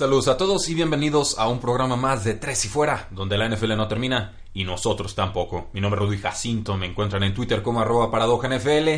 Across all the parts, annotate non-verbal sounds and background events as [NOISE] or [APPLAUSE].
Saludos a todos y bienvenidos a un programa más de Tres y Fuera, donde la NFL no termina y nosotros tampoco. Mi nombre es Rudy Jacinto, me encuentran en Twitter como arroba NFL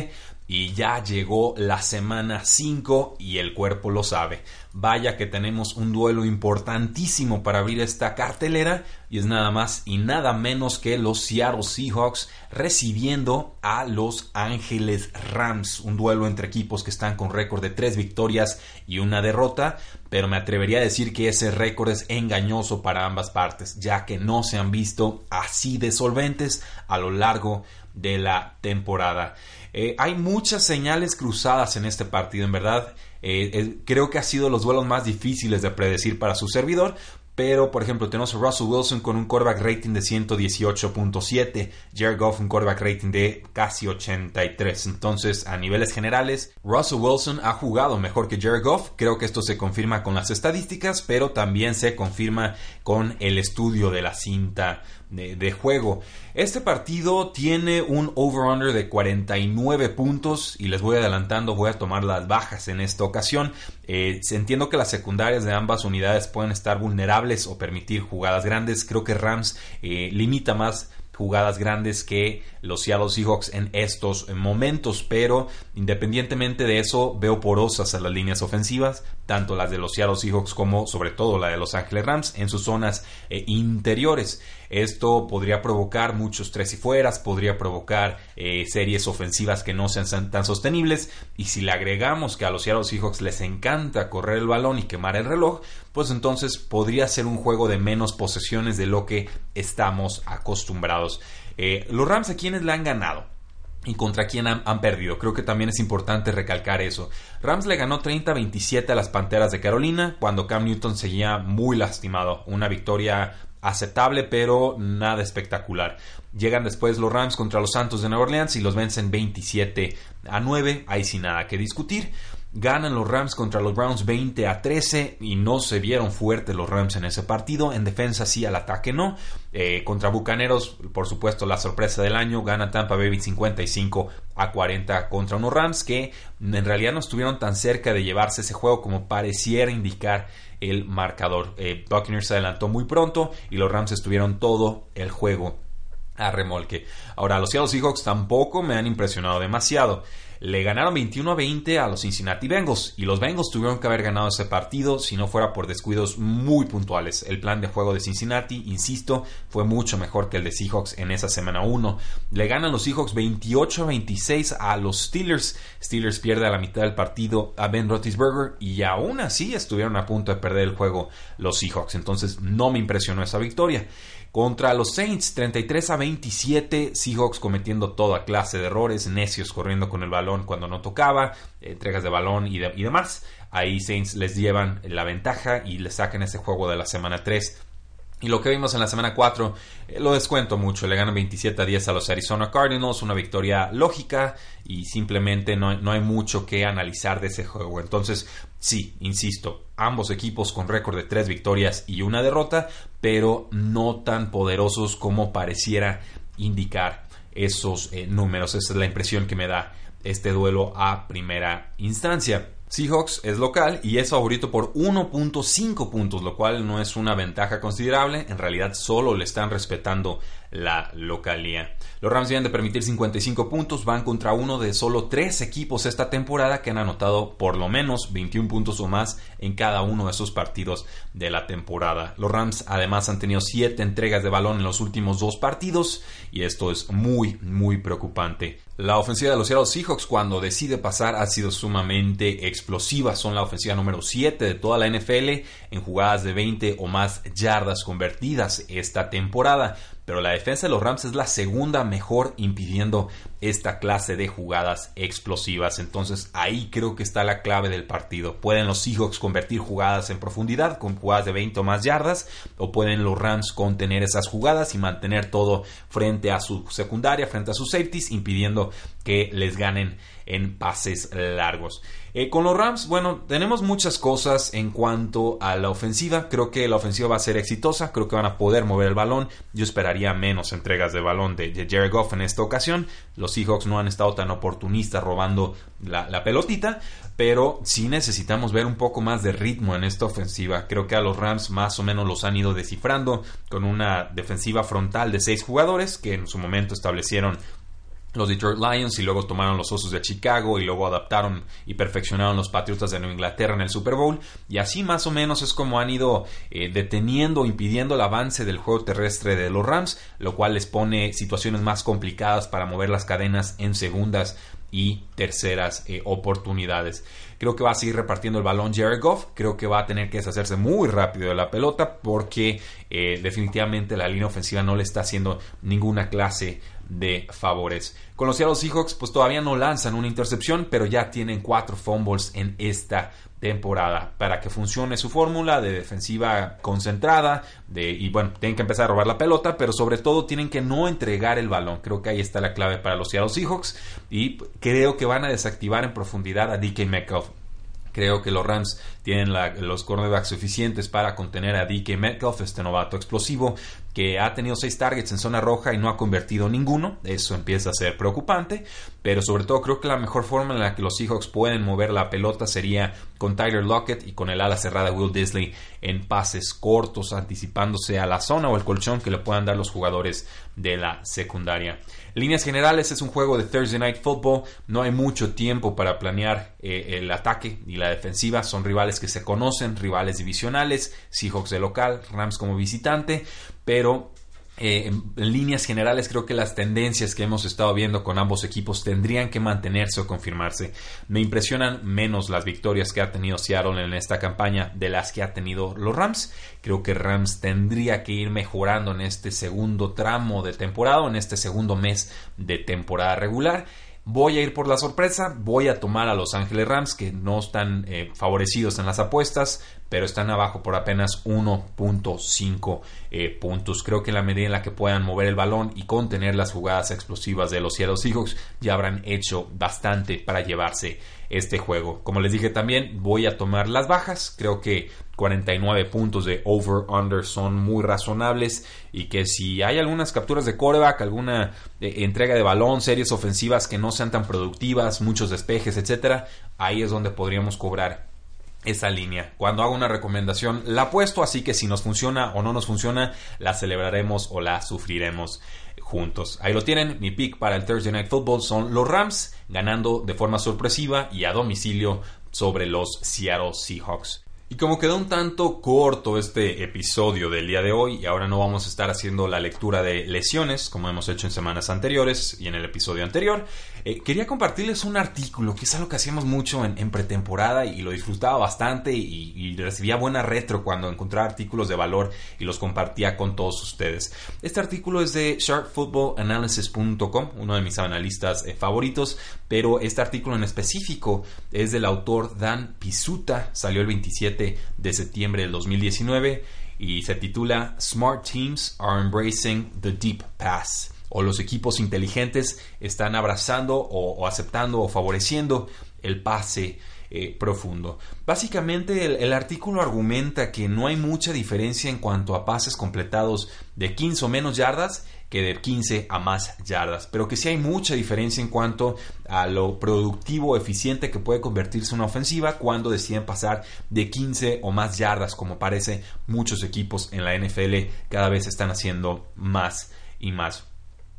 y ya llegó la semana 5 y el cuerpo lo sabe. Vaya que tenemos un duelo importantísimo para abrir esta cartelera y es nada más y nada menos que los Seattle Seahawks recibiendo a Los Ángeles Rams. Un duelo entre equipos que están con récord de 3 victorias y una derrota, pero me atrevería a decir que ese récord es engañoso para ambas partes, ya que no se han visto así de solventes a lo largo de la temporada. Eh, hay muchas señales cruzadas en este partido, en verdad. Eh, creo que ha sido los duelos más difíciles de predecir para su servidor, pero, por ejemplo, tenemos a Russell Wilson con un quarterback rating de 118.7, Jared Goff un quarterback rating de casi 83. Entonces, a niveles generales, Russell Wilson ha jugado mejor que Jared Goff. Creo que esto se confirma con las estadísticas, pero también se confirma con el estudio de la cinta de, juego. Este partido tiene un over-under de 49 puntos y les voy adelantando, voy a tomar las bajas en esta ocasión. Eh, entiendo que las secundarias de ambas unidades pueden estar vulnerables o permitir jugadas grandes. Creo que Rams eh, limita más jugadas grandes que los Seattle Seahawks en estos momentos, pero independientemente de eso veo porosas a las líneas ofensivas, tanto las de los Seattle Seahawks como sobre todo la de Los Ángeles Rams en sus zonas eh, interiores. Esto podría provocar muchos tres y fueras, podría provocar eh, series ofensivas que no sean tan sostenibles y si le agregamos que a los Seattle Seahawks les encanta correr el balón y quemar el reloj, pues entonces podría ser un juego de menos posesiones de lo que estamos acostumbrados. Eh, los Rams a quienes le han ganado y contra quién han, han, perdido. Creo que también es importante recalcar eso. Rams le ganó 30-27 a las Panteras de Carolina cuando Cam Newton seguía muy lastimado. Una victoria aceptable, pero nada espectacular. Llegan después los Rams contra los Santos de Nueva Orleans y los vencen 27 a 9. Ahí sin nada que discutir. Ganan los Rams contra los Browns 20 a 13 y no se vieron fuertes los Rams en ese partido. En defensa sí, al ataque no. Eh, contra Bucaneros, por supuesto, la sorpresa del año. Gana Tampa Bay 55 a 40 contra unos Rams que en realidad no estuvieron tan cerca de llevarse ese juego como pareciera indicar el marcador. Eh, Buccaneers se adelantó muy pronto y los Rams estuvieron todo el juego a remolque. Ahora, los Seattle Seahawks tampoco me han impresionado demasiado. Le ganaron 21 a 20 a los Cincinnati Bengals y los Bengals tuvieron que haber ganado ese partido si no fuera por descuidos muy puntuales. El plan de juego de Cincinnati, insisto, fue mucho mejor que el de Seahawks en esa semana 1. Le ganan los Seahawks 28 a 26 a los Steelers. Steelers pierde a la mitad del partido a Ben Roethlisberger y aún así estuvieron a punto de perder el juego los Seahawks. Entonces no me impresionó esa victoria. Contra los Saints, 33 a 27, Seahawks cometiendo toda clase de errores, necios corriendo con el balón cuando no tocaba, entregas de balón y, demás. Ahí Saints les llevan la ventaja y les sacan ese juego de la semana 3 y lo que vimos en la semana 4 eh, lo descuento mucho, le ganan 27 a 10 a los Arizona Cardinals, una victoria lógica y simplemente no, no, hay mucho que analizar de ese juego. Entonces, sí, insisto, ambos equipos con récord de 3 victorias y una derrota, pero no tan poderosos como pareciera indicar esos eh, números. Esa es la impresión que me da este duelo a primera instancia. Seahawks es local y es favorito por 1.5 puntos, lo cual no es una ventaja considerable. En realidad solo le están respetando la localía. Los Rams vienen de permitir 55 puntos, van contra uno de solo tres equipos esta temporada que han anotado por lo menos 21 puntos o más en cada uno de esos partidos de la temporada. Los Rams además han tenido 7 entregas de balón en los últimos dos partidos y esto es muy muy preocupante. La ofensiva de los Seahawks cuando decide pasar ha sido sumamente explosiva. Son la ofensiva número 7 de toda la NFL en jugadas de 20 o más yardas convertidas esta temporada pero la defensa de los Rams es la segunda mejor impidiendo esta clase de jugadas explosivas. Entonces ahí creo que está la clave del partido. Pueden los Seahawks convertir jugadas en profundidad con jugadas de 20 o más yardas o pueden los Rams contener esas jugadas y mantener todo frente a su secundaria, frente a sus safeties, impidiendo que les ganen en pases largos. Eh, con los Rams, bueno, tenemos muchas cosas en cuanto a la ofensiva. Creo que la ofensiva va a ser exitosa. Creo que van a poder mover el balón. Yo esperaría menos entregas de balón de, Jared Goff en esta ocasión. Los Seahawks no han estado tan oportunistas robando la, la pelotita. Pero sí necesitamos ver un poco más de ritmo en esta ofensiva. Creo que a los Rams más o menos los han ido descifrando con una defensiva frontal de seis jugadores que en su momento establecieron los Detroit Lions y luego tomaron los Osos de Chicago y luego adaptaron y perfeccionaron los Patriotas de Nueva Inglaterra en el Super Bowl y así más o menos es como han ido eh, deteniendo o impidiendo el avance del juego terrestre de los Rams lo cual les pone situaciones más complicadas para mover las cadenas en segundas y terceras eh, oportunidades. Creo que va a seguir repartiendo el balón Jared Goff. Creo que va a tener que deshacerse muy rápido de la pelota porque eh, definitivamente la línea ofensiva no le está haciendo ninguna clase de favores. Con los Seattle Seahawks, pues todavía no lanzan una intercepción, pero ya tienen cuatro fumbles en esta temporada para que funcione su fórmula de defensiva concentrada de, y bueno, tienen que empezar a robar la pelota, pero sobre todo tienen que no entregar el balón. Creo que ahí está la clave para los Seattle Seahawks y creo que van a desactivar en profundidad a DK Metcalf. Creo que los Rams tienen los cornerbacks suficientes para contener a DK Metcalf, este novato explosivo que ha tenido seis targets en zona roja y no ha convertido ninguno. Eso empieza a ser preocupante, pero sobre todo creo que la mejor forma en la que los Seahawks pueden mover la pelota sería con Tyler Lockett y con el ala cerrada Will Disley en pases cortos, anticipándose a la zona o el colchón que le puedan dar los jugadores de la secundaria. líneas generales es un juego de Thursday Night Football, no hay mucho tiempo para planear eh, el ataque y la defensiva, son rivales que se conocen, rivales divisionales, Seahawks de local, Rams como visitante, pero eh, en, líneas generales creo que las tendencias que hemos estado viendo con ambos equipos tendrían que mantenerse o confirmarse. Me impresionan menos las victorias que ha tenido Seattle en esta campaña de las que ha tenido los Rams. Creo que Rams tendría que ir mejorando en este segundo tramo de temporada en este segundo mes de temporada regular. Voy a ir por la sorpresa, voy a tomar a Los Ángeles Rams que no están eh, favorecidos en las apuestas, pero están abajo por apenas 1.5 eh, puntos. Creo que en la medida en la que puedan mover el balón y contener las jugadas explosivas de los Seattle Seahawks ya habrán hecho bastante para llevarse este juego. Como les dije también, voy a tomar las bajas. Creo que 49 puntos de over-under son muy razonables y que si hay algunas capturas de coreback, alguna eh, entrega de balón, series ofensivas que no sean tan productivas, muchos despejes, etcétera, ahí es donde podríamos cobrar esa línea. Cuando hago una recomendación la apuesto, así que si nos funciona o no nos funciona, la celebraremos o la sufriremos juntos. Ahí lo tienen, mi pick para el Thursday Night Football son los Rams ganando de forma sorpresiva y a domicilio sobre los Seattle Seahawks. Y como quedó un tanto corto este episodio del día de hoy y ahora no vamos a estar haciendo la lectura de lesiones como hemos hecho en semanas anteriores y en el episodio anterior, eh, quería compartirles un artículo que es algo que hacíamos mucho en, pretemporada y lo disfrutaba bastante y, recibía buena retro cuando encontraba artículos de valor y los compartía con todos ustedes. Este artículo es de sharpfootballanalysis.com, uno de mis analistas eh, favoritos, pero este artículo en específico es del autor Dan Pisuta, salió el 27 de septiembre del 2019 y se titula Smart Teams are embracing the deep pass o los equipos inteligentes están abrazando o, aceptando o favoreciendo el pase eh, profundo. Básicamente el, artículo argumenta que no hay mucha diferencia en cuanto a pases completados de 15 o menos yardas que de 15 a más yardas, pero que sí hay mucha diferencia en cuanto a lo productivo eficiente que puede convertirse una ofensiva cuando deciden pasar de 15 o más yardas, como parece muchos equipos en la NFL cada vez están haciendo más y más.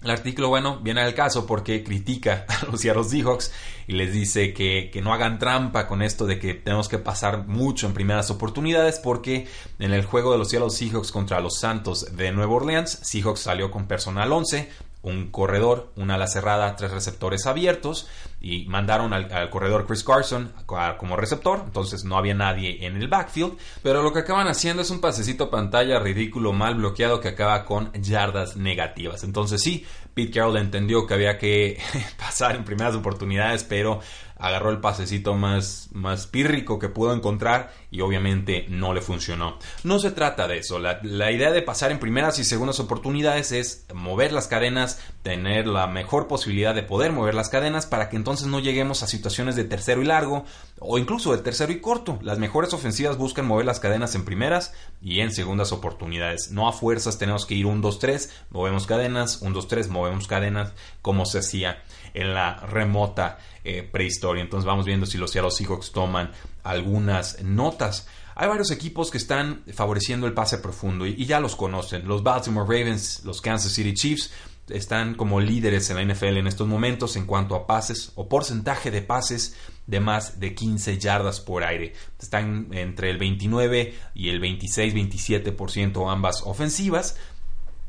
El artículo, bueno, viene al caso porque critica [LAUGHS] a los Seattle Seahawks y les dice que, no hagan trampa con esto de que tenemos que pasar mucho en primeras oportunidades porque en el juego de los Seattle Seahawks contra los Santos de Nueva Orleans, Seahawks salió con personal 11, un corredor, una ala cerrada, tres receptores abiertos y mandaron al, corredor Chris Carson como receptor, entonces no había nadie en el backfield, pero lo que acaban haciendo es un pasecito pantalla ridículo, mal bloqueado que acaba con yardas negativas. Entonces sí, Pete Carroll entendió que había que [LAUGHS] pasar en primeras oportunidades, pero agarró el pasecito más, más pírrico que pudo encontrar y obviamente no le funcionó. No se trata de eso, la, la, idea de pasar en primeras y segundas oportunidades es mover las cadenas, tener la mejor posibilidad de poder mover las cadenas para que entonces no lleguemos a situaciones de tercero y largo o incluso de tercero y corto. Las mejores ofensivas buscan mover las cadenas en primeras y en segundas oportunidades. No a fuerzas tenemos que ir 1, 2, 3, movemos cadenas, 1, 2, 3, movemos cadenas como se hacía en la remota eh, prehistoria. Entonces vamos viendo si los Seattle Seahawks toman algunas notas. Hay varios equipos que están favoreciendo el pase profundo y, ya los conocen. Los Baltimore Ravens, los Kansas City Chiefs están como líderes en la NFL en estos momentos en cuanto a pases o porcentaje de pases de más de 15 yardas por aire. Están entre el 29 y el 26-27% ambas ofensivas.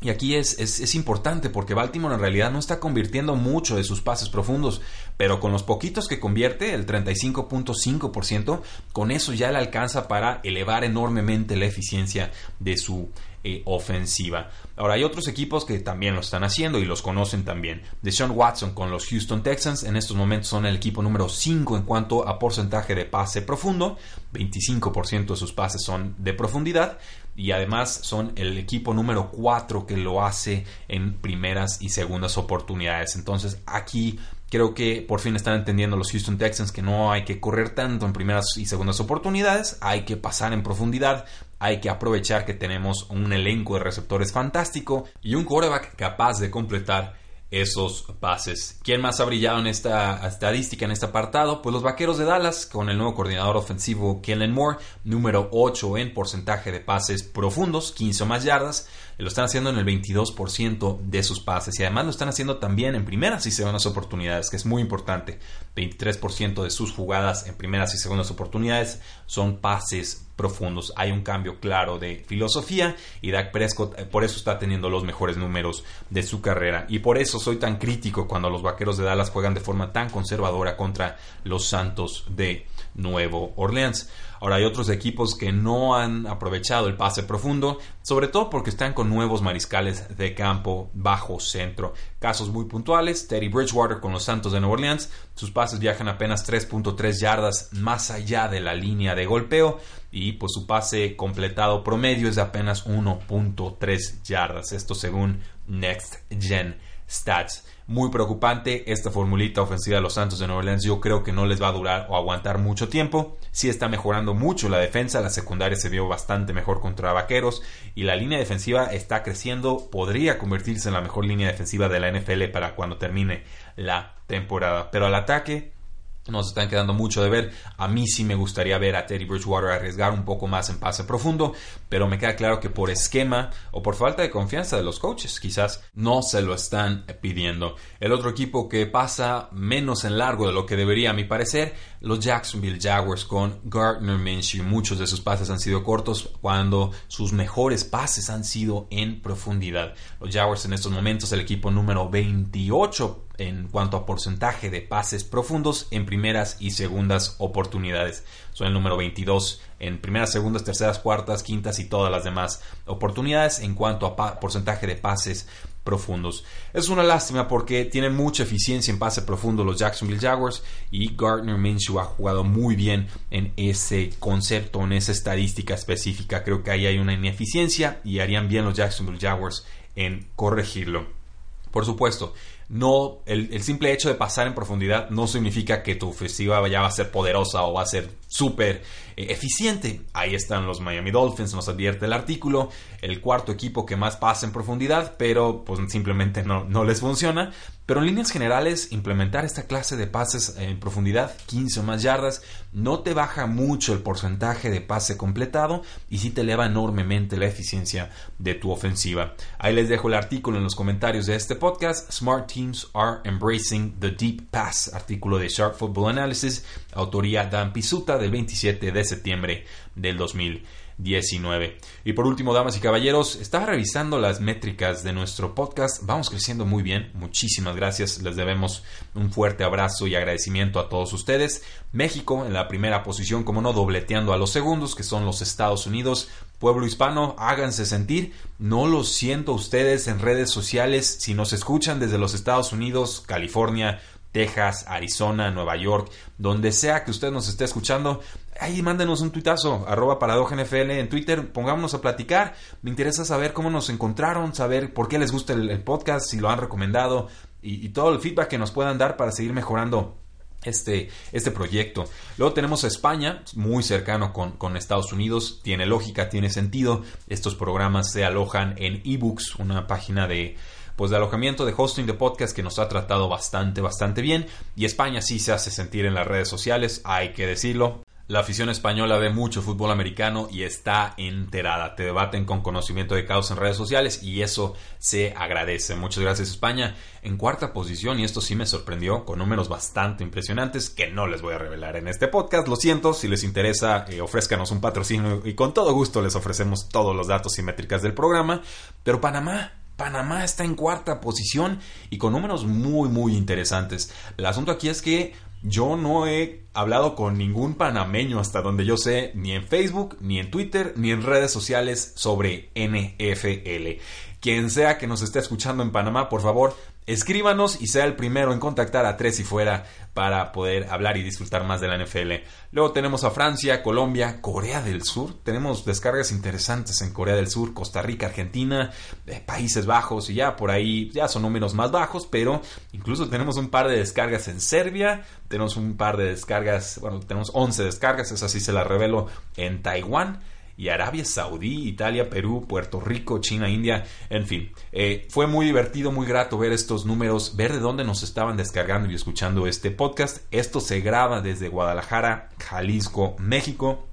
Y aquí es, es, importante porque Baltimore en realidad no está convirtiendo mucho de sus pases profundos, pero con los poquitos que convierte, el 35.5%, con eso ya le alcanza para elevar enormemente la eficiencia de su eh, ofensiva. Ahora hay otros equipos que también lo están haciendo y los conocen también. Deshaun Watson con los Houston Texans en estos momentos son el equipo número 5 en cuanto a porcentaje de pase profundo, 25% de sus pases son de profundidad y además son el equipo número 4 que lo hace en primeras y segundas oportunidades. Entonces aquí creo que por fin están entendiendo los Houston Texans que no hay que correr tanto en primeras y segundas oportunidades, hay que pasar en profundidad, hay que aprovechar que tenemos un elenco de receptores fantástico y un quarterback capaz de completar esos pases. ¿Quién más ha brillado en esta estadística, en este apartado? Pues los Vaqueros de Dallas, con el nuevo coordinador ofensivo Kellen Moore, número 8 en porcentaje de pases profundos, 15 o más yardas. Lo están haciendo en el 22% de sus pases y además lo están haciendo también en primeras y segundas oportunidades, que es muy importante. 23% de sus jugadas en primeras y segundas oportunidades son pases profundos. Hay un cambio claro de filosofía y Dak Prescott eh, por eso está teniendo los mejores números de su carrera. Y por eso soy tan crítico cuando los Vaqueros de Dallas juegan de forma tan conservadora contra los Santos de Nuevo Orleans. Ahora hay otros equipos que no han aprovechado el pase profundo, sobre todo porque están con nuevos mariscales de campo bajo centro. Casos muy puntuales, Teddy Bridgewater con los Santos de Nueva Orleans, sus pases viajan apenas 3.3 yardas más allá de la línea de golpeo y pues su pase completado promedio es de apenas 1.3 yardas, esto según Next Gen Stats muy preocupante esta formulita ofensiva de los Santos de Nueva Orleans. Yo creo que no les va a durar o aguantar mucho tiempo. Sí está mejorando mucho la defensa, la secundaria se vio bastante mejor contra Vaqueros y la línea defensiva está creciendo. Podría convertirse en la mejor línea defensiva de la NFL para cuando termine la temporada. Pero al ataque nos están quedando mucho de ver. A mí sí me gustaría ver a Teddy Bridgewater arriesgar un poco más en pase profundo, pero me queda claro que por esquema o por falta de confianza de los coaches, quizás no se lo están pidiendo. El otro equipo que pasa menos en largo de lo que debería, a mi parecer, los Jacksonville Jaguars con Gardner Minshew. Muchos de sus pases han sido cortos cuando sus mejores pases han sido en profundidad. Los Jaguars en estos momentos el equipo número 28 en cuanto a porcentaje de pases profundos en primeras y segundas oportunidades. Son el número 22 en primeras, segundas, terceras, cuartas, quintas y todas las demás oportunidades en cuanto a porcentaje de pases profundos. Es una lástima porque tienen mucha eficiencia en pase profundo los Jacksonville Jaguars y Gardner Minshew ha jugado muy bien en ese concepto, en esa estadística específica. Creo que ahí hay una ineficiencia y harían bien los Jacksonville Jaguars en corregirlo. Por supuesto, no el, simple hecho de pasar en profundidad no significa que tu ofensiva ya va a ser poderosa o va a ser súper eh, eficiente. Ahí están los Miami Dolphins, nos advierte el artículo, el cuarto equipo que más pasa en profundidad, pero pues simplemente no, no les funciona. Pero en líneas generales, implementar esta clase de pases en profundidad, 15 o más yardas, no te baja mucho el porcentaje de pase completado y sí te eleva enormemente la eficiencia de tu ofensiva. Ahí les dejo el artículo en los comentarios de este podcast. Smart Teams are embracing the deep pass, artículo de Sharp Football Analysis, autoría Dan Pisuta del 27 de septiembre del 2000. 19. Y por último, damas y caballeros, estaba revisando las métricas de nuestro podcast. Vamos creciendo muy bien. Muchísimas gracias. Les debemos un fuerte abrazo y agradecimiento a todos ustedes. México en la primera posición, como no, dobleteando a los segundos, que son los Estados Unidos. Pueblo hispano, háganse sentir. No lo siento ustedes en redes sociales. Si nos escuchan desde los Estados Unidos, California, Texas, Arizona, Nueva York, donde sea que usted nos esté escuchando, ahí mándenos un tuitazo, arroba NFL en Twitter, pongámonos a platicar. Me interesa saber cómo nos encontraron, saber por qué les gusta el, podcast, si lo han recomendado y, todo el feedback que nos puedan dar para seguir mejorando este, este proyecto. Luego tenemos España, muy cercano con, con, Estados Unidos, tiene lógica, tiene sentido. Estos programas se alojan en eBooks, una página de, pues de alojamiento de hosting de podcast que nos ha tratado bastante, bastante bien. Y España sí se hace sentir en las redes sociales, hay que decirlo. La afición española ve mucho fútbol americano y está enterada. Te debaten con conocimiento de causa en redes sociales y eso se agradece. Muchas gracias España. En cuarta posición, y esto sí me sorprendió, con números bastante impresionantes que no les voy a revelar en este podcast. Lo siento, si les interesa, eh, ofrézcanos un patrocinio y con todo gusto les ofrecemos todos los datos y métricas del programa. Pero Panamá, Panamá está en cuarta posición y con números muy muy interesantes. El asunto aquí es que yo no he hablado con ningún panameño hasta donde yo sé, ni en Facebook, ni en Twitter, ni en redes sociales sobre NFL. Quien sea que nos esté escuchando en Panamá, por favor, Escríbanos y sea el primero en contactar a Tres y Fuera para poder hablar y disfrutar más de la NFL. Luego tenemos a Francia, Colombia, Corea del Sur. Tenemos descargas interesantes en Corea del Sur, Costa Rica, Argentina, eh, Países Bajos y ya por ahí ya son números más bajos, pero incluso tenemos un par de descargas en Serbia, tenemos un par de descargas, bueno, tenemos 11 descargas, es así se las revelo en Taiwán y Arabia Saudí, Italia, Perú, Puerto Rico, China, India, en fin. Eh, fue muy divertido, muy grato ver estos números, ver de dónde nos estaban descargando y escuchando este podcast. Esto se graba desde Guadalajara, Jalisco, México.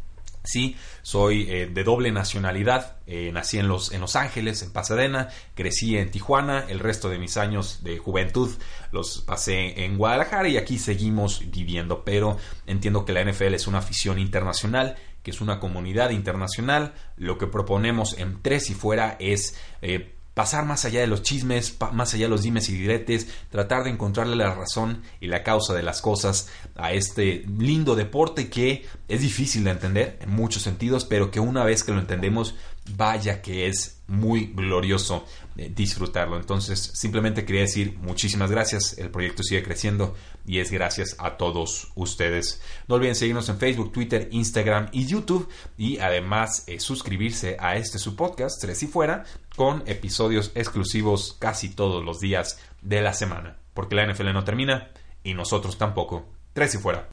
Sí, soy eh, de doble nacionalidad. Eh, nací en los, en los Ángeles, en Pasadena. Crecí en Tijuana. El resto de mis años de juventud los pasé en Guadalajara y aquí seguimos viviendo. Pero entiendo que la NFL es una afición internacional que es una comunidad internacional. Lo que proponemos en Tres y Fuera es eh, pasar más allá de los chismes, más allá de los dimes y diretes, tratar de encontrarle la razón y la causa de las cosas a este lindo deporte que es difícil de entender en muchos sentidos, pero que una vez que lo entendemos, vaya que es muy glorioso eh, disfrutarlo. Entonces, simplemente quería decir muchísimas gracias. El proyecto sigue creciendo y es gracias a todos ustedes. No olviden seguirnos en Facebook, Twitter, Instagram y YouTube y además eh, suscribirse a este su podcast, Tres y Fuera, con episodios exclusivos casi todos los días de la semana. Porque la NFL no termina y nosotros tampoco. Tres y Fuera.